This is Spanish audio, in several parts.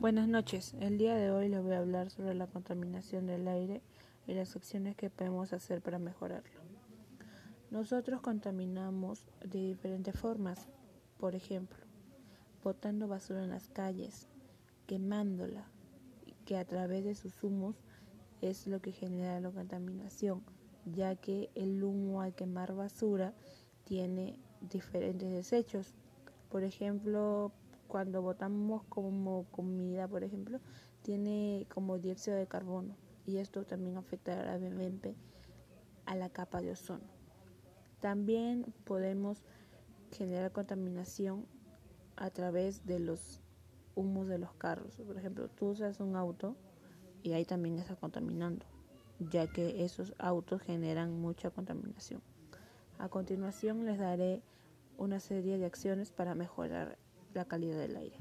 Buenas noches. El día de hoy les voy a hablar sobre la contaminación del aire y las acciones que podemos hacer para mejorarlo. Nosotros contaminamos de diferentes formas, por ejemplo, botando basura en las calles, quemándola, que a través de sus humos es lo que genera la contaminación, ya que el humo al quemar basura tiene diferentes desechos. Por ejemplo, cuando botamos como comida, por ejemplo, tiene como dióxido de carbono y esto también afecta gravemente a la capa de ozono. También podemos generar contaminación a través de los humos de los carros. Por ejemplo, tú usas un auto y ahí también está contaminando, ya que esos autos generan mucha contaminación. A continuación les daré una serie de acciones para mejorar la calidad del aire.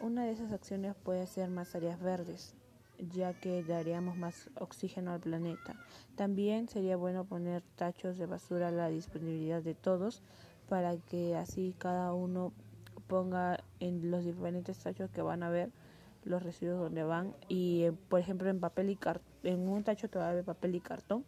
Una de esas acciones puede ser más áreas verdes, ya que daríamos más oxígeno al planeta. También sería bueno poner tachos de basura a la disponibilidad de todos para que así cada uno ponga en los diferentes tachos que van a ver los residuos donde van y eh, por ejemplo en papel y en un tacho todavía de papel y cartón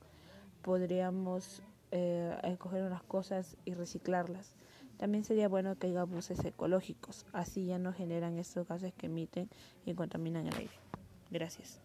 podríamos eh, escoger unas cosas y reciclarlas. También sería bueno que haya buses ecológicos, así ya no generan estos gases que emiten y contaminan el aire. Gracias.